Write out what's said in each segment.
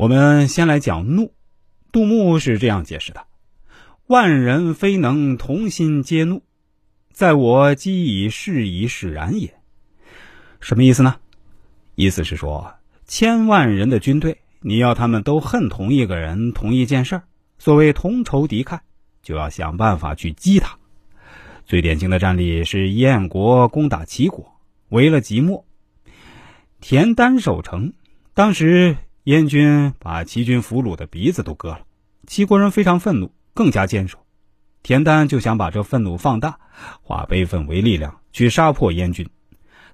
我们先来讲怒。杜牧是这样解释的：“万人非能同心皆怒，在我机以事以使然也。”什么意思呢？意思是说，千万人的军队，你要他们都恨同一个人、同一件事儿，所谓同仇敌忾，就要想办法去激他。最典型的战例是燕国攻打齐国，围了即墨，田单守城。当时燕军把齐军俘虏的鼻子都割了，齐国人非常愤怒，更加坚守。田单就想把这愤怒放大，化悲愤为力量，去杀破燕军。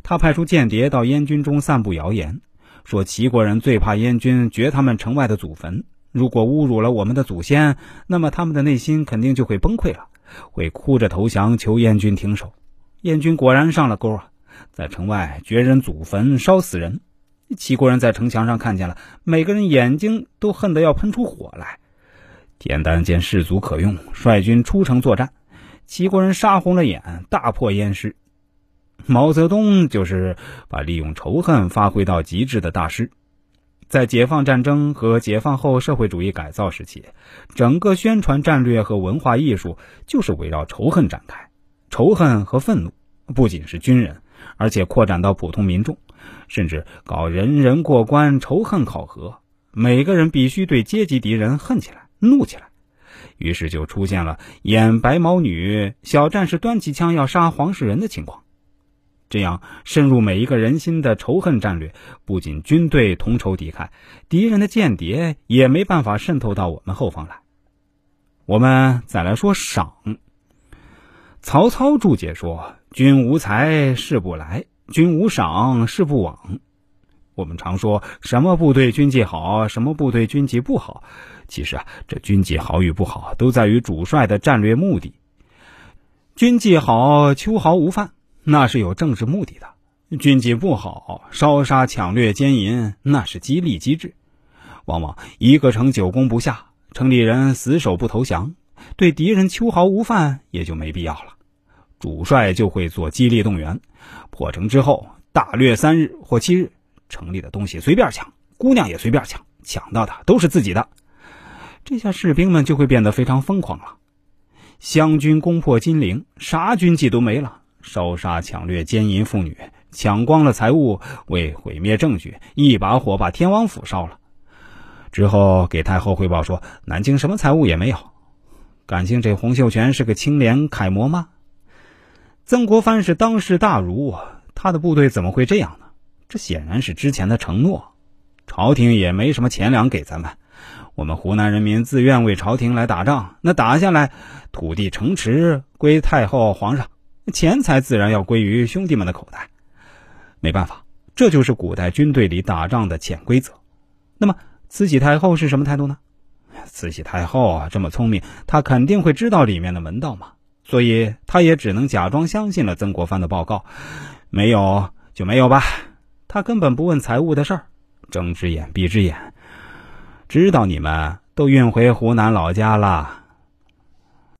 他派出间谍到燕军中散布谣言，说齐国人最怕燕军掘他们城外的祖坟，如果侮辱了我们的祖先，那么他们的内心肯定就会崩溃了，会哭着投降，求燕军停手。燕军果然上了钩啊，在城外掘人祖坟，烧死人。齐国人在城墙上看见了，每个人眼睛都恨得要喷出火来。田单见士卒可用，率军出城作战，齐国人杀红了眼，大破燕师。毛泽东就是把利用仇恨发挥到极致的大师，在解放战争和解放后社会主义改造时期，整个宣传战略和文化艺术就是围绕仇恨展开。仇恨和愤怒不仅是军人，而且扩展到普通民众，甚至搞人人过关仇恨考核，每个人必须对阶级敌人恨起来、怒起来。于是就出现了演白毛女、小战士端起枪要杀黄世仁的情况。这样深入每一个人心的仇恨战略，不仅军队同仇敌忾，敌人的间谍也没办法渗透到我们后方来。我们再来说赏。曹操注解说：“君无才，事不来；军无赏，事不往。”我们常说什么部队军纪好，什么部队军纪不好。其实啊，这军纪好与不好，都在于主帅的战略目的。军纪好，秋毫无犯。那是有政治目的的，军纪不好，烧杀抢掠奸淫，那是激励机制。往往一个城久攻不下，城里人死守不投降，对敌人秋毫无犯，也就没必要了。主帅就会做激励动员，破城之后大掠三日或七日，城里的东西随便抢，姑娘也随便抢，抢到的都是自己的。这下士兵们就会变得非常疯狂了。湘军攻破金陵，啥军纪都没了。烧杀抢掠、奸淫妇女，抢光了财物，为毁灭证据，一把火把天王府烧了。之后给太后汇报说，南京什么财物也没有。感情这洪秀全是个清廉楷模吗？曾国藩是当世大儒，他的部队怎么会这样呢？这显然是之前的承诺。朝廷也没什么钱粮给咱们，我们湖南人民自愿为朝廷来打仗，那打下来，土地城池归太后皇上。钱财自然要归于兄弟们的口袋，没办法，这就是古代军队里打仗的潜规则。那么，慈禧太后是什么态度呢？慈禧太后，这么聪明，她肯定会知道里面的门道嘛，所以他也只能假装相信了曾国藩的报告，没有就没有吧。他根本不问财务的事儿，睁只眼闭只眼，知道你们都运回湖南老家了。